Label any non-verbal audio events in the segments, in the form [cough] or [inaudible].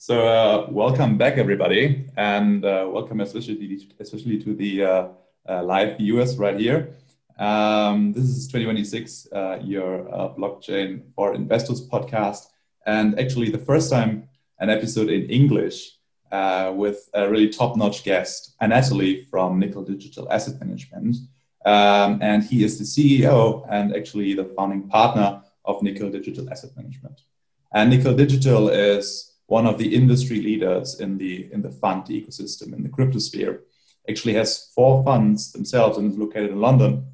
So uh, welcome back, everybody, and uh, welcome especially especially to the uh, uh live viewers right here. Um, this is 2026, uh, your uh, blockchain for investors podcast, and actually the first time an episode in English with a really top-notch guest, Anatoly from Nickel Digital Asset Management, um, and he is the CEO and actually the founding partner of Nickel Digital Asset Management. And Nickel Digital is one of the industry leaders in the in the fund ecosystem in the crypto sphere. Actually, has four funds themselves and is located in London.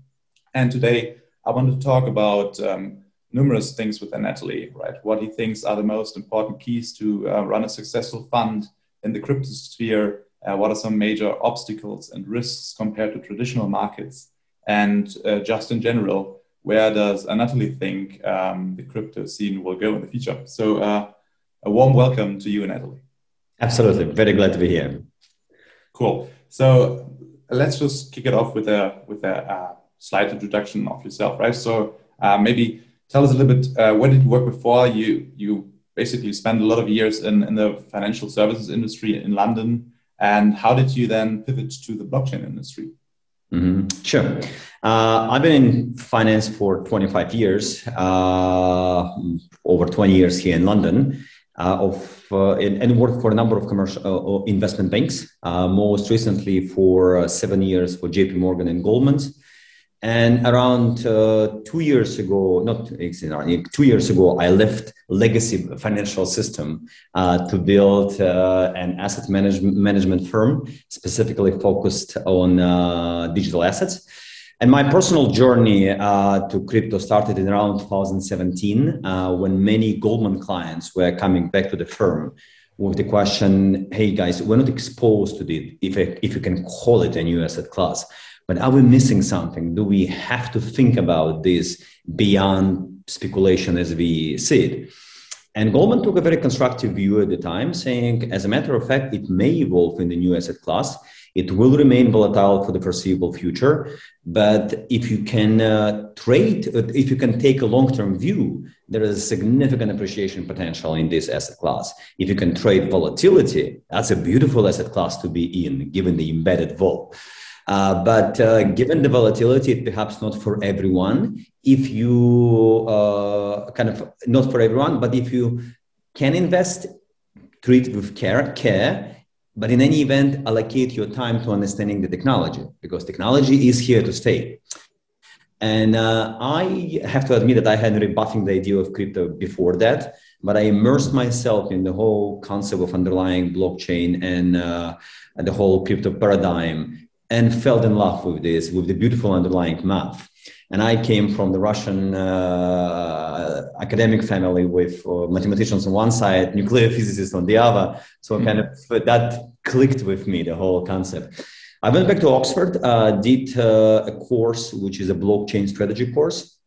And today, I want to talk about um, numerous things with Anatoly, right? What he thinks are the most important keys to uh, run a successful fund in the crypto sphere. Uh, what are some major obstacles and risks compared to traditional markets? And uh, just in general, where does Anatoly think um, the crypto scene will go in the future? So uh, a warm welcome to you Anatoly. Absolutely. Very glad to be here. Cool. So let's just kick it off with a with a uh, slight introduction of yourself, right? So uh, maybe tell us a little bit uh, where did you work before? You you basically spent a lot of years in, in the financial services industry in London, and how did you then pivot to the blockchain industry? Mm-hmm. Sure. Uh, I've been in finance for 25 years, uh, over 20 years here in London uh, of uh, and, worked for a number of commercial uh, investment banks. most recently, for seven years for J.P. Morgan and Goldman's. And around uh, two years ago, not two years ago, I left legacy financial system uh, to build uh, an asset management firm specifically focused on digital assets. And my personal journey uh, to crypto started in around 2017 uh, when many Goldman clients were coming back to the firm with the question, hey guys, we're not exposed to it, if, if you can call it a new asset class, but are we missing something? Do we have to think about this beyond speculation as we see it? And Goldman took a very constructive view at the time, saying, as a matter of fact, it may evolve in the new asset class. It will remain volatile for the foreseeable future. But if you can uh, trade, uh, if you can take a long term view, there is a significant appreciation potential in this asset class. If you can trade volatility, that's a beautiful asset class to be in, given the embedded vol. Uh, but uh, given the volatility, it's perhaps not for everyone. If you uh, kind of not for everyone, but if you can invest, treat with care, care, but in any event, allocate your time to understanding the technology because technology is here to stay. And uh, I have to admit that I had rebuffing the idea of crypto before that, but I immersed myself in the whole concept of underlying blockchain and, uh, and the whole crypto paradigm and fell in love with this, with the beautiful underlying math. And I came from the Russian uh, academic family with uh, mathematicians on one side, nuclear [laughs] physicists on the other. So mm-hmm. kind of that clicked with me, the whole concept. I went back to Oxford, uh, did uh, a course, which is a blockchain strategy course.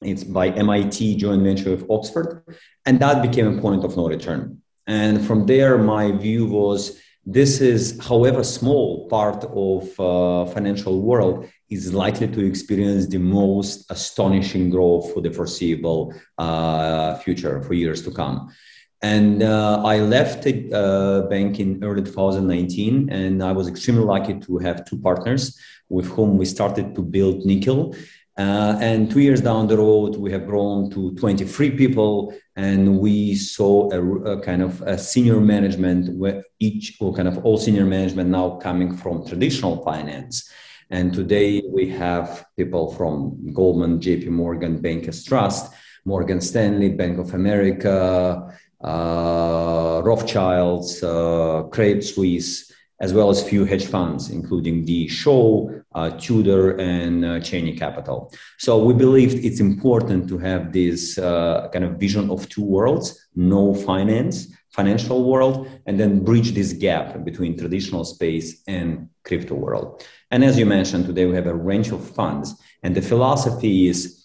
It's by MIT joint venture with Oxford. And that became a point of no return. And from there, my view was this is, however small part of uh, financial world, is likely to experience the most astonishing growth for the foreseeable uh, future for years to come. And uh, I left the uh, bank in early 2019, and I was extremely lucky to have two partners with whom we started to build Nickel. Uh, and two years down the road, we have grown to 23 people, and we saw a, a, kind of a senior management where each or kind of all senior management now coming from traditional finance. And today we have people from Goldman, JP Morgan, Bankers Trust, Morgan Stanley, Bank of America, uh, Rothschilds, uh, Credit Suisse, as well as few hedge funds, including the Shaw, uh, Tudor, and uh, Cheney Capital. So we believe it's important to have this uh, kind of vision of two worlds: no finance, financial world, and then bridge this gap between traditional space and crypto world. And as you mentioned, today we have a range of funds, and the philosophy is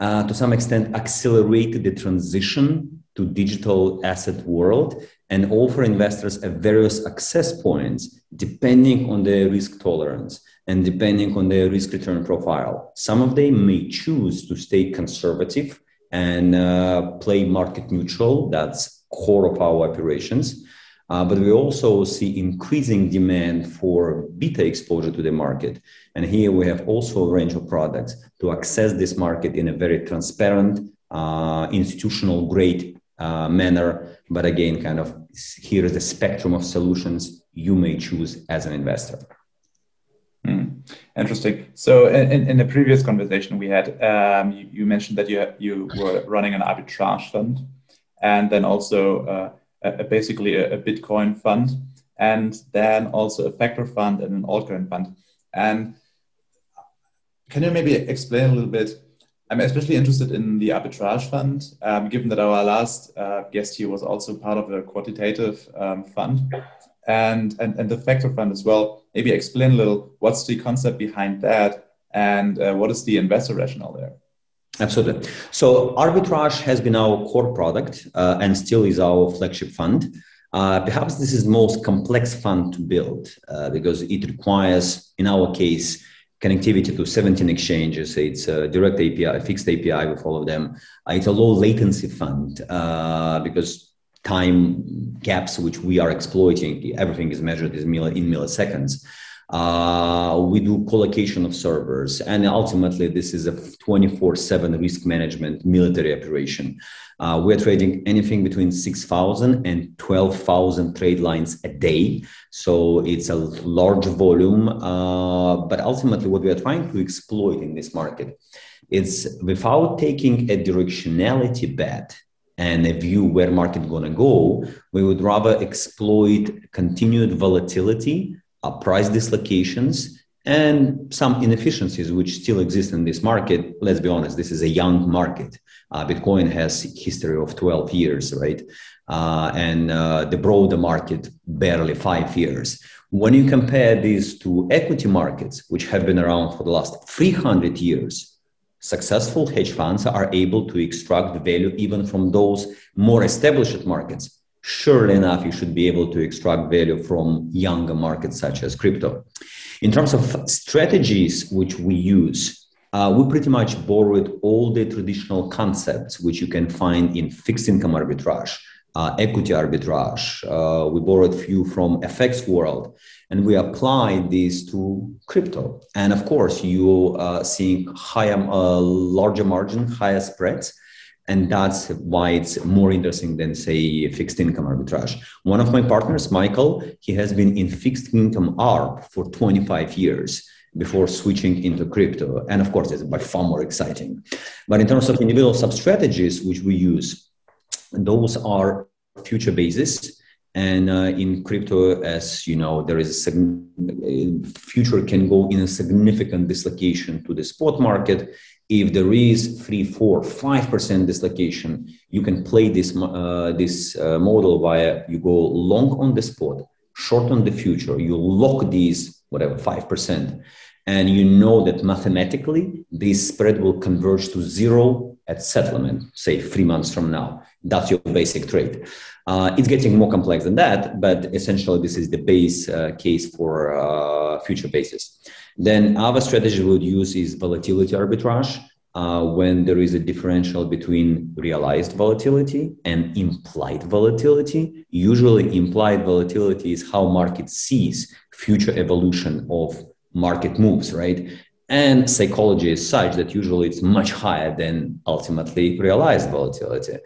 uh, to some extent accelerate the transition to digital asset world and offer investors a various access points depending on their risk tolerance and depending on their risk return profile. Some of them may choose to stay conservative and uh, play market neutral. That's core of our operations. Uh, but we also see increasing demand for beta exposure to the market. And here we have also a range of products to access this market in a very transparent, uh, institutional grade uh, manner. But again, kind of here is the spectrum of solutions you may choose as an investor. Mm, interesting. So, in, in the previous conversation we had, um, you, you, mentioned that you you were running an arbitrage fund, and then also uh, a, basically a, a, Bitcoin fund, and then also a factor fund and an altcoin fund. And can you maybe explain a little bit? I'm especially interested in the arbitrage fund, um, given that our last uh, guest here was also part of a quantitative um, fund and, and, and the factor fund as well. Maybe explain a little what's the concept behind that and uh, what is the investor rationale there? Absolutely. So arbitrage has been our core product uh, and still is our flagship fund. Uh, perhaps this is the most complex fund to build uh, because it requires, in our case, connectivity to 17 exchanges. It's a direct API, FIX API with all of them. Uh, it's a low latency fund uh, because time gaps which we are exploiting, everything is measured in milliseconds. Uh, we do colocation of servers, and ultimately, this is a 24 7 risk management military operation. Uh, we're trading anything between 6,000 and 12,000 trade lines a day. So it's a large volume. Uh, but ultimately, what we are trying to exploit in this market is without taking a directionality bet and a view where market going to go, we would rather exploit continued volatility uh, price dislocations and some inefficiencies which still exist in this market. Let's be honest, this is a young market. Uh, Bitcoin has history of 12 years, right? Uh, and uh, the broader market barely five years. When you compare these to equity markets, which have been around for the last 300 years, successful hedge funds are able to extract value even from those more established markets surely enough, you should be able to extract value from younger markets such as crypto. In terms of strategies which we use, uh, we pretty much borrowed all the traditional concepts which you can find in fixed income arbitrage, uh, equity arbitrage. Uh, we borrowed few from FX world, and we applied these to crypto. And of course, you are seeing higher, uh, larger margin, higher spreads and that's why it's more interesting than say fixed income arbitrage. One of my partners michael he has been in fixed income arb for 25 years before switching into crypto. And of course it's by far more exciting. But in terms of individual sub strategies which we use those are future basis and uh, in crypto as you know there is a future can go in a significant dislocation to the spot market if there is three, four, five percent dislocation, you can play this uh, this uh, model via you go long on the spot, short on the future. You lock these whatever five percent, and you know that mathematically this spread will converge to zero at settlement, say three months from now. That's your basic trade. Uh, it's getting more complex than that, but essentially this is the base uh, case for uh, future basis. Then other strategy we would use is volatility arbitrage. Uh, when there is a differential between realized volatility and implied volatility. Usually, implied volatility is how market sees future evolution of market moves, right? And psychology is such that usually it's much higher than ultimately realized volatility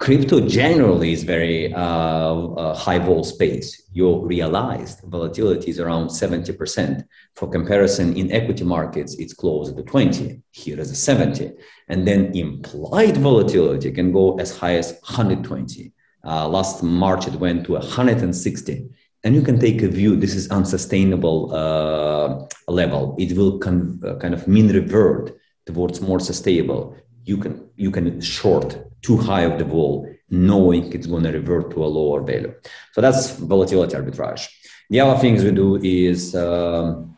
crypto generally is very uh, uh, high vol space. Your realized volatility is around 70%. For comparison, in equity markets, it's closer to 20. Here is a 70. And then implied volatility can go as high as 120. Uh, last March, it went to 160. And you can take a view, this is unsustainable uh, level. It will con- uh, kind of mean revert towards more sustainable. You can, you can short too high of the vol, knowing it's going to revert to a lower value. So that's volatility arbitrage. The other things we do is um,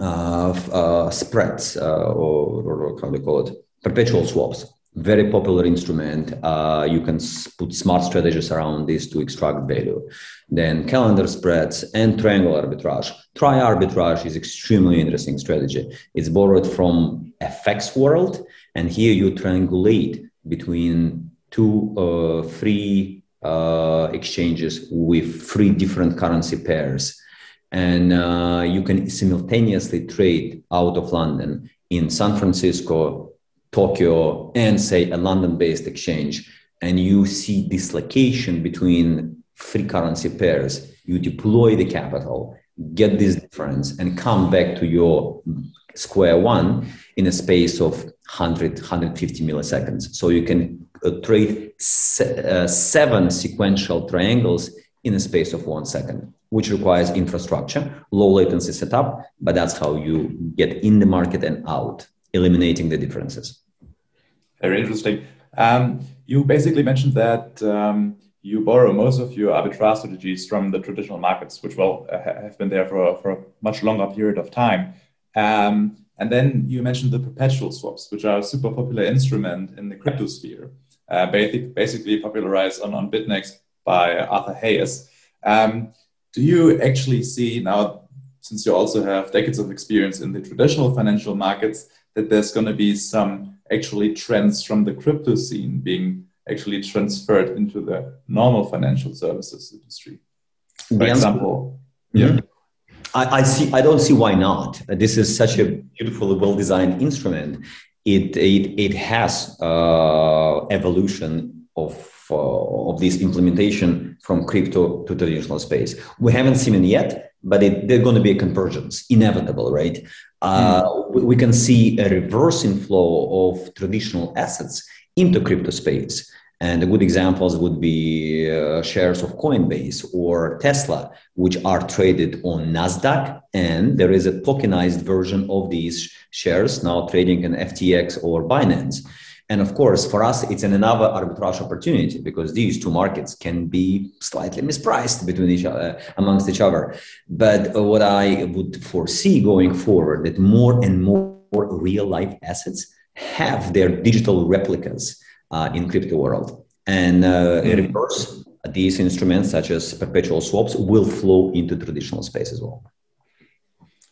uh, uh, spreads, uh, or, or, how do you call it, perpetual swaps. Very popular instrument. Uh, you can put smart strategies around this to extract value. Then calendar spreads and triangle arbitrage. Tri arbitrage is extremely interesting strategy. It's borrowed from FX world, and here you triangulate between two, uh, three uh, exchanges with three different currency pairs. And uh, you can simultaneously trade out of London in San Francisco, Tokyo, and say a London based exchange. And you see dislocation between three currency pairs. You deploy the capital, get this difference, and come back to your square one in a space of 100, 150 milliseconds. So you can uh, trade se- uh, seven sequential triangles in a space of one second, which requires infrastructure, low latency setup, but that's how you get in the market and out, eliminating the differences. Very interesting. Um, you basically mentioned that um, you borrow most of your arbitrage strategies from the traditional markets, which well have been there for, for a much longer period of time. Um, and then you mentioned the perpetual swaps, which are a super popular instrument in the crypto sphere, uh, basically popularized on, on BitMEX by Arthur Hayes. Um, do you actually see now, since you also have decades of experience in the traditional financial markets, that there's going to be some actually trends from the crypto scene being actually transferred into the normal financial services industry? For example, mm-hmm. yeah. I, I, see. I don't see why not. This is such a beautifully well-designed instrument. It it it has uh, evolution of uh, of this implementation from crypto to traditional space. We haven't seen it yet, but it, there's going to be a convergence, inevitable, right? Uh, mm. we, we can see a reversing flow of traditional assets into crypto space. And the good examples would be uh, shares of Coinbase or Tesla, which are traded on NASDAQ. And there is a tokenized version of these shares now trading in FTX or Binance. And of course, for us, it's an another arbitrage opportunity because these two markets can be slightly mispriced between each other, amongst each other. But what I would foresee going forward that more and more real life assets have their digital replicas uh, in crypto world. And uh, in reverse, these instruments such as perpetual swaps will flow into traditional space as well.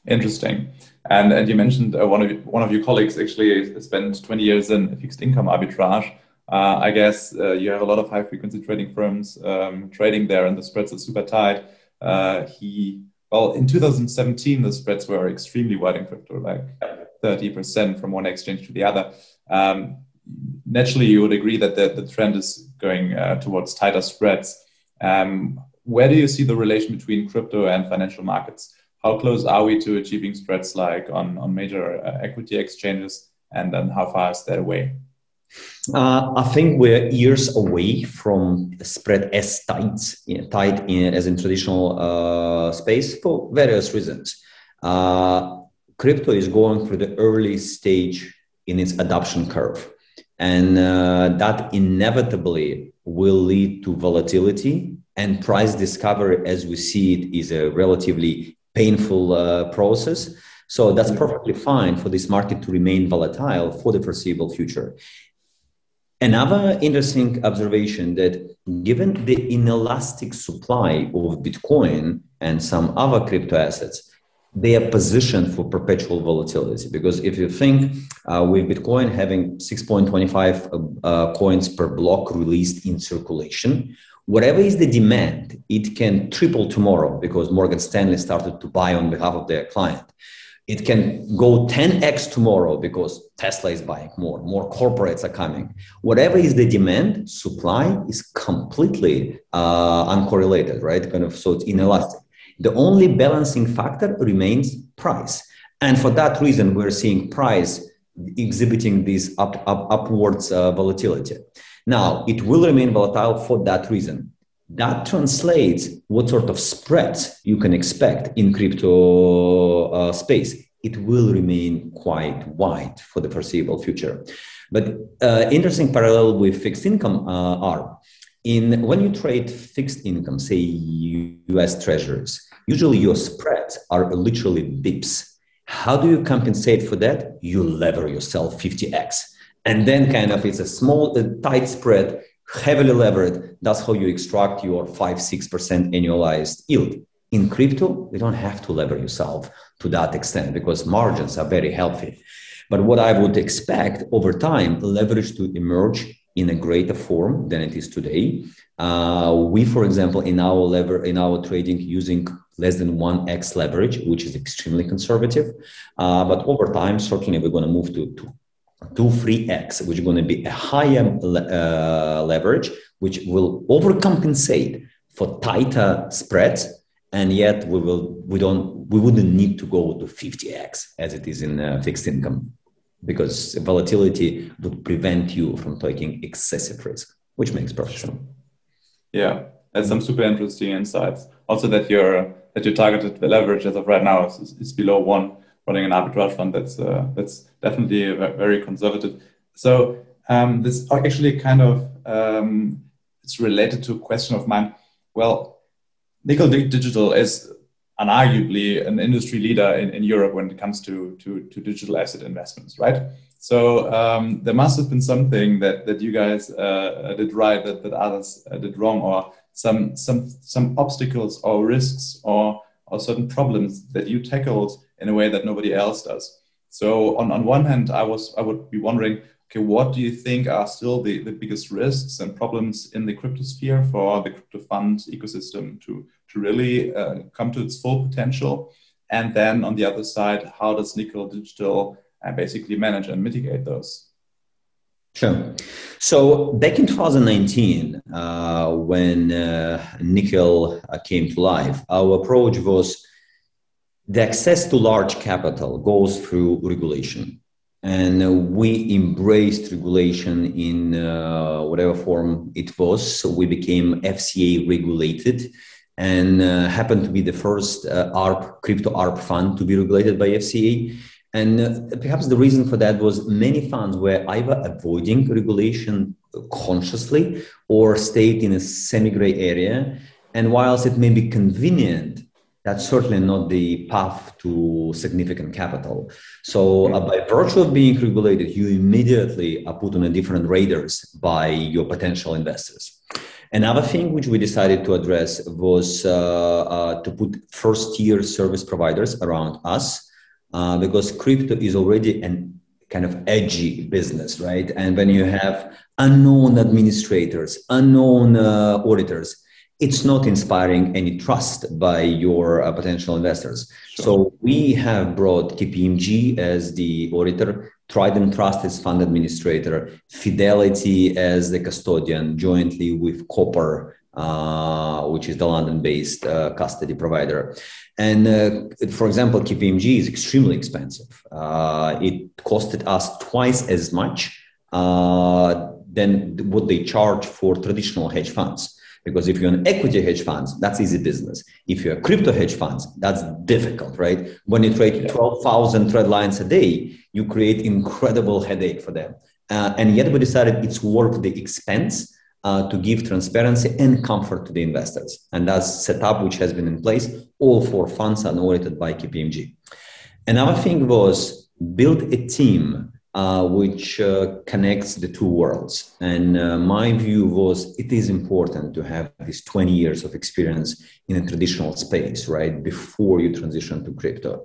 Interesting. And, and you mentioned uh, one of one of your colleagues actually spent 20 years in fixed income arbitrage. Uh, I guess uh, you have a lot of high frequency trading firms um, trading there, and the spreads are super tight. Uh, he well in 2017 the spreads were extremely wide in crypto, like 30% from one exchange to the other. Um, naturally, you would agree that the, the trend is going uh, towards tighter spreads. Um, where do you see the relation between crypto and financial markets? How close are we to achieving spreads like on, on major uh, equity exchanges? And then how far is that away? Uh, I think we're years away from spread as tight, you know, tight in, as in traditional uh, space for various reasons. Uh, crypto is going through the early stage in its adoption curve. And uh, that inevitably will lead to volatility and price discovery as we see it is a relatively painful uh, process. So that's perfectly fine for this market to remain volatile for the foreseeable future. Another interesting observation that given the inelastic supply of Bitcoin and some other crypto assets, they are positioned for perpetual volatility. Because if you think uh, with bitcoin having 6.25 uh, uh, coins per block released in circulation whatever is the demand it can triple tomorrow because morgan stanley started to buy on behalf of their client. It can go 10x tomorrow because tesla is buying more more corporates are coming. Whatever is the demand supply is completely uh, uncorrelated right? Kind of so it's inelastic the only balancing factor remains price. And for that reason, we're seeing price exhibiting this up, up, upwards uh, volatility. Now, it will remain volatile for that reason. That translates what sort of spreads you can expect in crypto uh, space. It will remain quite wide for the foreseeable future. But uh, interesting parallel with fixed income uh, are in when you trade fixed income, say US treasuries, usually your spreads are literally bips. How do you compensate for that? You lever yourself 50x. And then kind of it's a small, a tight spread, heavily levered. That's how you extract your 5 6% annualized yield. In crypto, you don't have to lever yourself to that extent because margins are very healthy. But what I would expect over time, leverage to emerge in a greater form than it is today. Uh, we, for example, in our lever in our trading using less than one x leverage, which is extremely conservative. Uh, but over time, certainly we're going to move to, two three x, which is going to be a higher uh, leverage, which will overcompensate for tighter spreads, and yet we will we don't we wouldn't need to go to 50x as it is in uh, fixed income because volatility would prevent you from taking excessive risk, which makes perfect sense. Yeah, that's some super interesting insights. Also, that your that your targeted the leverage as of right now is, is below one, running an arbitrage fund. That's uh, that's definitely very conservative. So um, this actually kind of um, it's related to a question of mine. Well, Nickel Digital is unarguably an industry leader in, in Europe when it comes to, to, to digital asset investments, right? So um, there must have been something that, that you guys uh, did right that, that others uh, did wrong, or some some some obstacles or risks or or certain problems that you tackled in a way that nobody else does. So on, on one hand, I was I would be wondering, okay, what do you think are still the, the biggest risks and problems in the crypto sphere for the crypto fund ecosystem to, to really uh, come to its full potential? And then on the other side, how does Nickel Digital uh, basically manage and mitigate those? Sure. So back in 2019, uh, when uh, Nickel uh, came to life, our approach was the access to large capital goes through regulation and we embraced regulation in uh, whatever form it was. So we became FCA regulated and uh, happened to be the first arb, crypto arb fund to be regulated by FCA. And uh, perhaps the reason for that was many funds were either avoiding regulation consciously or stayed in a semi gray area. And whilst it may be convenient that's certainly not the path to significant capital. So, uh, by virtue of being regulated, you immediately are put on a different radars by your potential investors. Another thing which we decided to address was uh, uh, to put first tier service providers around us uh, because crypto is already an kind of edgy business, right? And when you have unknown administrators, unknown uh, auditors, it's not inspiring any trust by your uh, potential investors. Sure. So we have brought KPMG as the auditor, Trident Trust as fund administrator, Fidelity as the custodian, jointly with Copper, which is the London-based uh, custody provider. And uh, for example, KPMG is extremely expensive. Uh, it costed us twice as much uh, than what they charge for traditional hedge funds. Because if you're an equity hedge funds, that's easy business. If you're a crypto hedge funds, that's difficult, right? When you trade 12,000 trade lines a day, you create incredible headache for them. Uh, and yet we decided it's worth the expense uh, to give transparency and comfort to the investors. And that's setup which has been in place. All four funds are audited by KPMG. Another thing was build a team uh, which uh, connects the two worlds. And uh, my view was it is important to have these 20 years of experience in a traditional space, right, before you transition to crypto.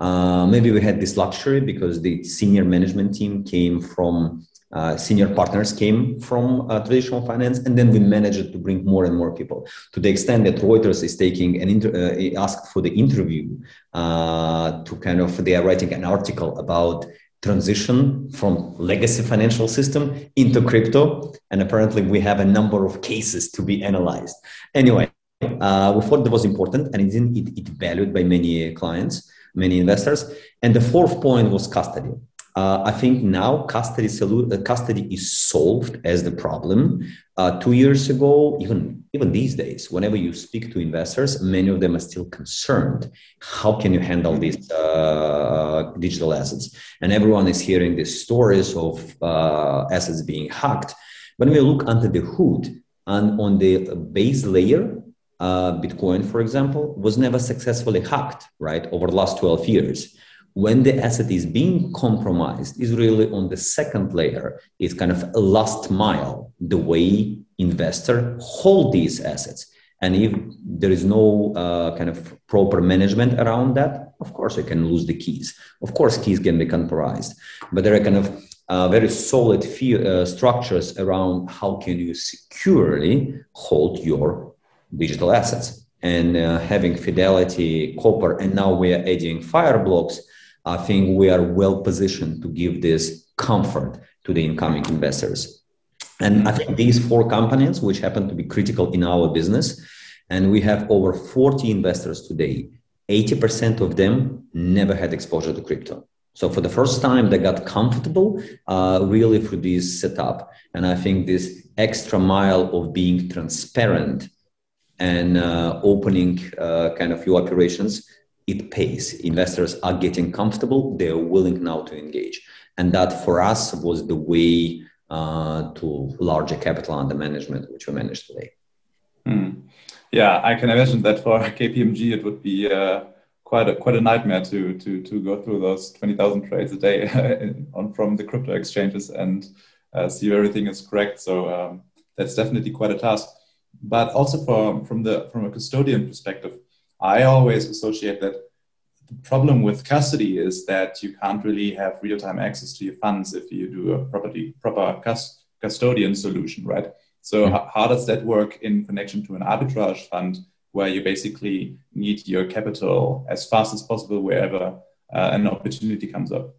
Uh, maybe we had this luxury because the senior management team came from uh, senior partners came from uh, traditional finance, and then we managed to bring more and more people. To the extent that Reuters is taking an inter- uh, asked for the interview to kind of they are writing an article about transition from legacy financial system into crypto and apparently we have a number of cases to be analyzed. Anyway uh, we thought that was important and it, it, it valued by many clients many investors. And the fourth point was custody uh, I think now custody, uh, custody is solved as the problem. Uh, two years ago, even even these days, whenever you speak to investors, many of them are still concerned. How can you handle these uh, digital assets? And everyone is hearing these stories of uh, assets being hacked. When we look under the hood and on the base layer, uh, Bitcoin, for example, was never successfully hacked, right, over the last 12 years when the asset is being compromised is really on the second layer. It's kind of a last mile the way investor hold these assets. And if there is no uh, kind of proper management around that of course you can lose the keys. Of course keys can be compromised. But there are kind of uh, very solid uh, structures around how can you securely hold your digital assets. And uh, having Fidelity, Copper, and now we are adding Fireblocks, I think we are well positioned to give this comfort to the incoming investors. And I think these four companies, which happen to be critical in our business, and we have over 40 investors today, 80% of them never had exposure to crypto. So for the first time, they got comfortable uh, really through this setup. And I think this extra mile of being transparent and uh, opening uh, kind of your operations, it pays. Investors are getting comfortable. They're willing now to engage. And that for us was the way uh, to larger capital under management, which we manage today. Hmm. Yeah, I can imagine that for [laughs] KPMG, it would be uh, quite a quite a nightmare to to to go through those twenty thousand trades a day [laughs] on from the crypto exchanges and uh, see if everything is correct. So um, that's definitely quite a task. But also from from the from a custodian perspective, I always associate that the problem with custody is that you can't really have real time access to your funds if you do a property proper custodian solution, right? So mm-hmm. how, how does that work in connection to an arbitrage fund? where you basically need your capital as fast as possible wherever uh, an opportunity comes up?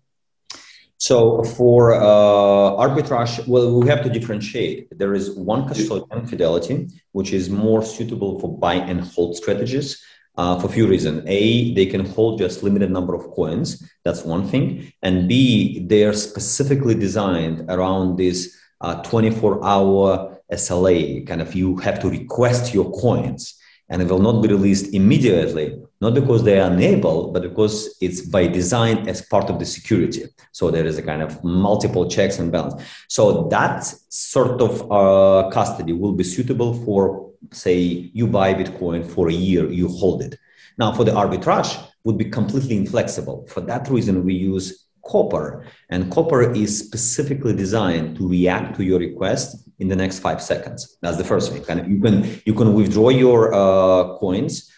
So for uh, arbitrage, well, we have to differentiate. There is one custodian, Fidelity, which is more suitable for buy and hold strategies. Uh, for a few reasons. A, they can hold just limited number of coins. That's one thing. And B, they are specifically designed around this uh, 24 hour SLA. Kind of you have to request your coins and it will not be released immediately, not because they are unable, but because it's by design as part of the security. So there is a kind of multiple checks and balance. So that sort of uh, custody will be suitable for, say, you buy Bitcoin for a year, you hold it. Now, for the arbitrage, would be completely inflexible. For that reason, we use Copper, and Copper is specifically designed to react to your request in the next five seconds. That's the first thing. And you can you can withdraw your uh, coins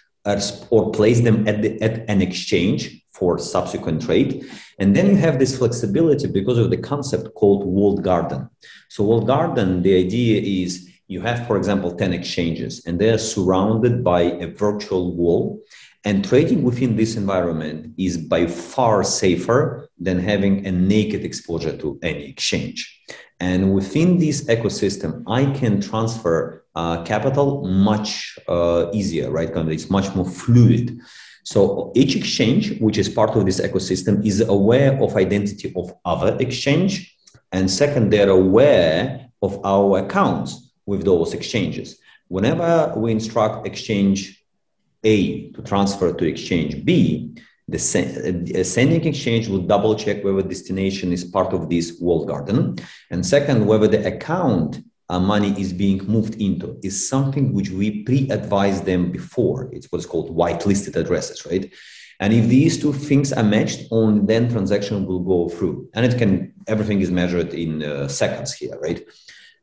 or place them at the at an exchange for subsequent trade, and then you have this flexibility because of the concept called walled garden. So walled garden, the idea is you have, for example, ten exchanges, and they are surrounded by a virtual wall and trading within this environment is by far safer than having a naked exposure to any exchange. And within this ecosystem, I can transfer uh, capital much uh, easier, right? It's much more fluid. So each exchange, which is part of this ecosystem, is aware of identity of other exchange. And second, they're aware of our accounts with those exchanges. Whenever we instruct exchange a to transfer to exchange B, the sending exchange will double check whether destination is part of this walled garden. And second, whether the account uh, money is being moved into is something which we pre-advise them before. It's what's called whitelisted addresses, right? And if these two things are matched on, then transaction will go through. And it can, everything is measured in uh, seconds here, right?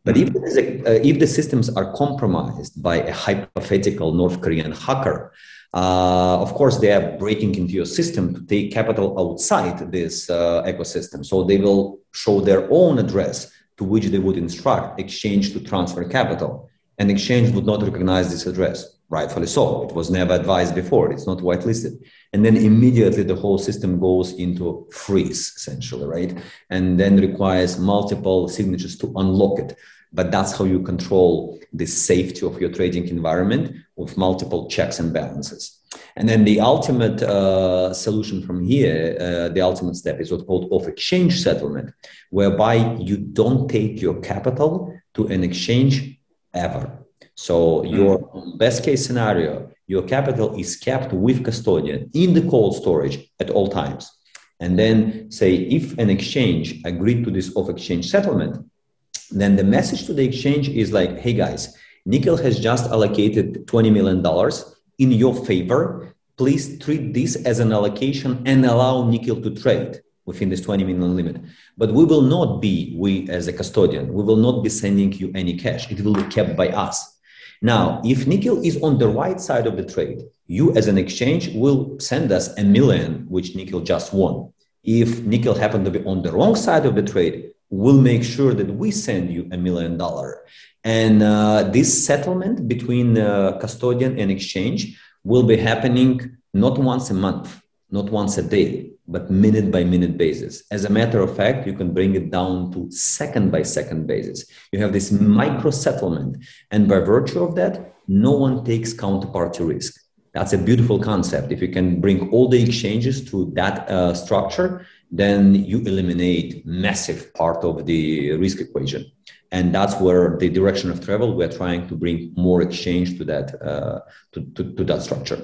But if, a, uh, if the systems are compromised by a hypothetical North Korean hacker, uh, of course, they are breaking into your system to take capital outside this uh, ecosystem. So they will show their own address to which they would instruct exchange to transfer capital. And exchange would not recognize this address, rightfully so. It was never advised before, it's not whitelisted. And then immediately the whole system goes into freeze, essentially, right? And then requires multiple signatures to unlock it but that's how you control the safety of your trading environment with multiple checks and balances. And then the ultimate uh, solution from here, uh, the ultimate step is what's called off exchange settlement, whereby you don't take your capital to an exchange ever. So, your best case scenario, your capital is kept with custodian in the cold storage at all times. And then, say, if an exchange agreed to this off exchange settlement, then the message to the exchange is like, hey guys, Nickel has just allocated $20 million in your favor. Please treat this as an allocation and allow Nickel to trade within this 20 million limit. But we will not be, we as a custodian, we will not be sending you any cash. It will be kept by us. Now, if Nickel is on the right side of the trade, you as an exchange will send us a million, which Nickel just won. If Nickel happened to be on the wrong side of the trade, will make sure that we send you a million dollar. And uh, this settlement between uh, custodian and exchange will be happening not once a month, not once a day, but minute by minute basis. As a matter of fact, you can bring it down to second by second basis. You have this micro settlement. And by virtue of that, no one takes counterparty risk. That's a beautiful concept. If you can bring all the exchanges to that uh, structure, then you eliminate massive part of the risk equation. And that's where the direction of travel, we're trying to bring more exchange to that, uh, to, to, to, that structure.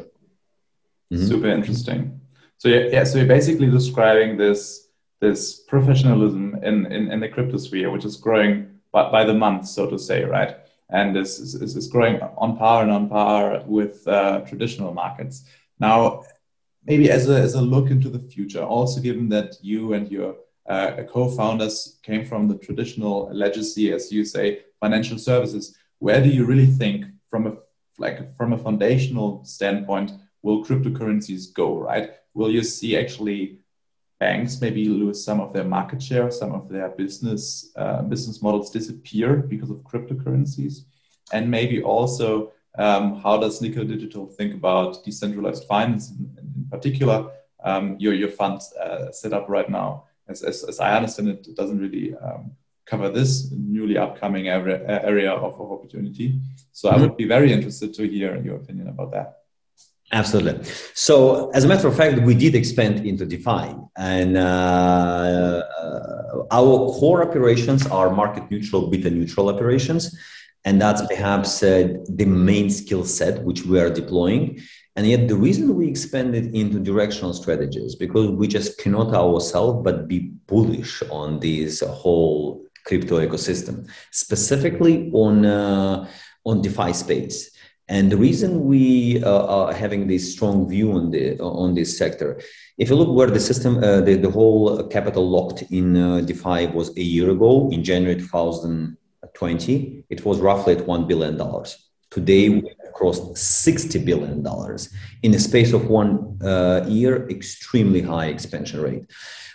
Mm-hmm. Super interesting. So yeah, so you're basically describing this this professionalism in, in, in the crypto sphere, which is growing by, by the month, so to say, right? And is, is, is growing on par and on par with uh, traditional markets. Now, maybe as a, as a look into the future, also given that you and your uh, co-founders came from the traditional legacy, as you say, financial services, where do you really think from a like from a foundational standpoint will cryptocurrencies go, right? will you see actually banks maybe lose some of their market share, some of their business uh, business models disappear because of cryptocurrencies, and maybe also um, how does Nickel Digital think about decentralized finance in, in particular? Um, your your fund uh, set up right now, as, as, as, I understand it, it doesn't really um, cover this newly upcoming area, area of, of opportunity. So mm-hmm. I would be very interested to hear your opinion about that. Absolutely. So, as a matter of fact, we did expand into DeFi, and uh, uh, our core operations are market neutral, beta neutral operations, and that's perhaps uh, the main skill set which we are deploying. And yet, the reason we expanded into directional strategies because we just cannot ourselves but be bullish on this whole crypto ecosystem, specifically on uh, on DeFi space. And the reason we uh, are having this strong view on the on this sector, if you look where the system, uh, the, the whole capital locked in uh, DeFi was a year ago in January 2020, it was roughly at one billion dollars. Today crossed 60 billion dollars in the space of one uh, year. Extremely high expansion rate.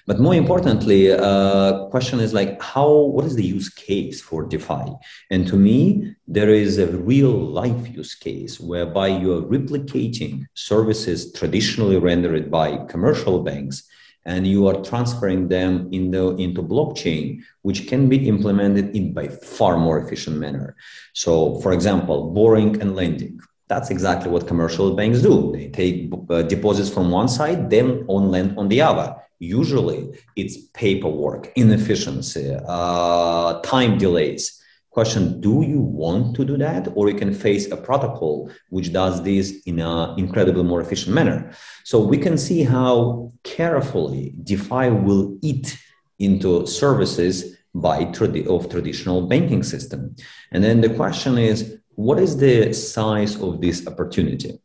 But more importantly, uh, question is like how what is the use case for DeFi? And to me, there is a real life use case whereby you are replicating services traditionally rendered by commercial banks and you are transferring them in the, into blockchain, which can be implemented in by far more efficient manner. So, for example, borrowing and lending. That's exactly what commercial banks do. They take uh, deposits from one side, then on lend on the other usually it's paperwork inefficiency uh, time delays question do you want to do that? Or you can face a protocol which does this in an incredibly more efficient manner. So we can see how carefully defi will eat into services by tradi- of traditional banking system. And then the question is what is the size of this opportunity?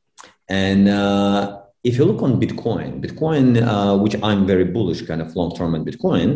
And uh, if you look on Bitcoin, Bitcoin, uh, which I'm very bullish kind of long term on Bitcoin,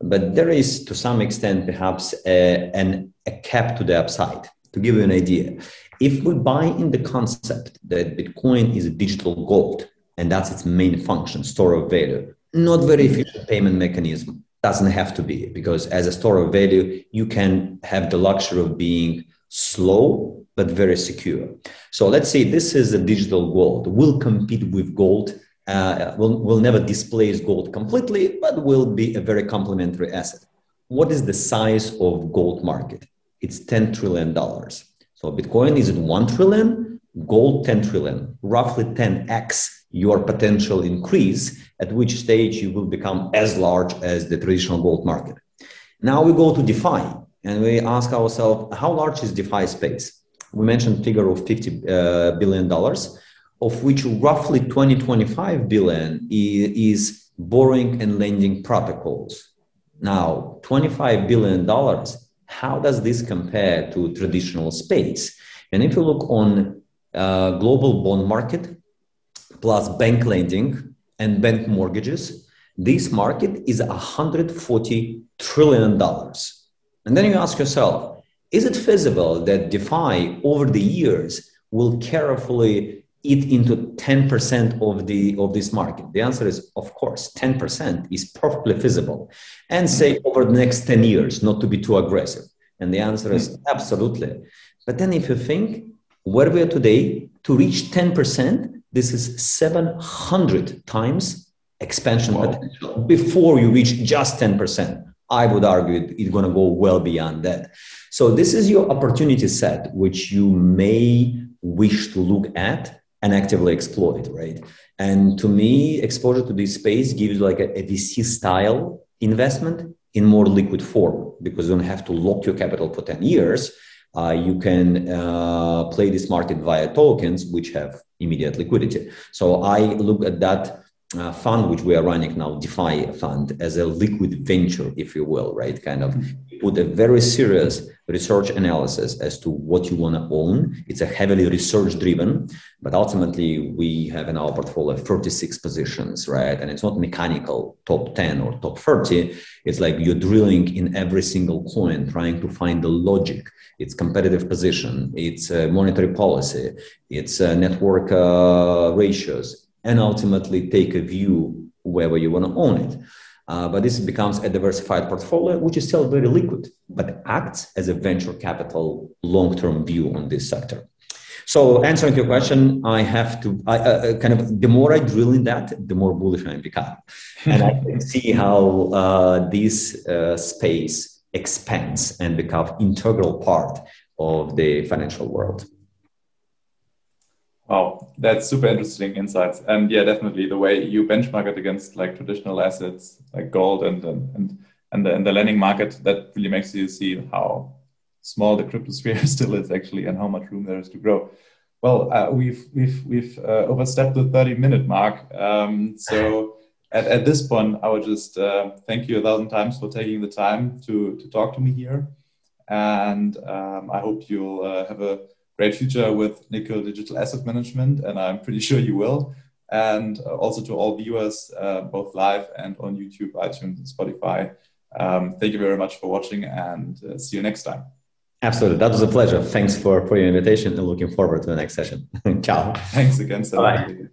but there is to some extent perhaps a, an, a cap to the upside. To give you an idea, if we buy in the concept that Bitcoin is a digital gold and that's its main function, store of value, not very efficient payment mechanism, doesn't have to be because as a store of value, you can have the luxury of being slow but very secure. So let's say this is a digital gold. Will compete with gold. Uh, will will never displace gold completely, but will be a very complementary asset. What is the size of gold market? It's ten trillion dollars. So Bitcoin is at one trillion, gold ten trillion, roughly ten x your potential increase. At which stage you will become as large as the traditional gold market. Now we go to DeFi and we ask ourselves, how large is DeFi space? We mentioned figure of 50 uh, billion dollars, of which roughly 20, 25 billion is borrowing and lending protocols. Now, 25 billion dollars, how does this compare to traditional space? And if you look on uh, global bond market plus bank lending and bank mortgages, this market is 140 trillion dollars and then you ask yourself, is it feasible that DeFi over the years will carefully eat into 10% of the of this market? The answer is of course 10% is perfectly feasible. And say over the next 10 years, not to be too aggressive. And the answer is hmm. absolutely. But then if you think where we are today, to reach 10%, this is 700 times expansion wow. potential before you reach just 10%. I would argue it's going to go well beyond that. So this is your opportunity set, which you may wish to look at and actively exploit, right? And to me, exposure to this space gives like a, a VC style investment in more liquid form because you don't have to lock your capital for 10 years. Uh, you can uh, play this market via tokens, which have immediate liquidity. So I look at that uh, fund which we are running now, DeFi fund, as a liquid venture, if you will, right? Kind of put a very serious research analysis as to what you want to own. It's a heavily research driven, but ultimately we have in our portfolio 36 positions, right? And it's not mechanical top 10 or top 30. It's like you're drilling in every single coin, trying to find the logic, its competitive position, its uh, monetary policy, its uh, network uh, ratios, and ultimately take a view wherever you want to own it. Uh, but this becomes a diversified portfolio, which is still very liquid, but acts as a venture capital long term view on this sector. So, answering your question, I have to I, uh, uh, kind of the more I drill in that, the more bullish I become, [laughs] and I can see how uh, this uh, space expands and becomes integral part of the financial world. Wow, that's super interesting insights. And yeah, definitely the way you benchmark it against like traditional assets like gold and and and, and the, and the lending market, that really makes you see how small the crypto [laughs] sphere still is actually and how much room there is to grow. Well, uh, we've we've we've uh, overstepped the 30 minute mark. Um, so [laughs] at, at this point, I would just uh, thank you a thousand times for taking the time to to talk to me here, and um, I hope you'll uh, have a great future with Nickel Digital Asset Management, and I'm pretty [laughs] sure you will. And uh, also to all viewers, uh, both live and on YouTube, iTunes, and Spotify. Um, thank you very much for watching, and uh, see you next time. Absolutely, that was a pleasure. Thanks for for your invitation, and looking forward to the next session. [laughs] Ciao. Thanks again. Bye.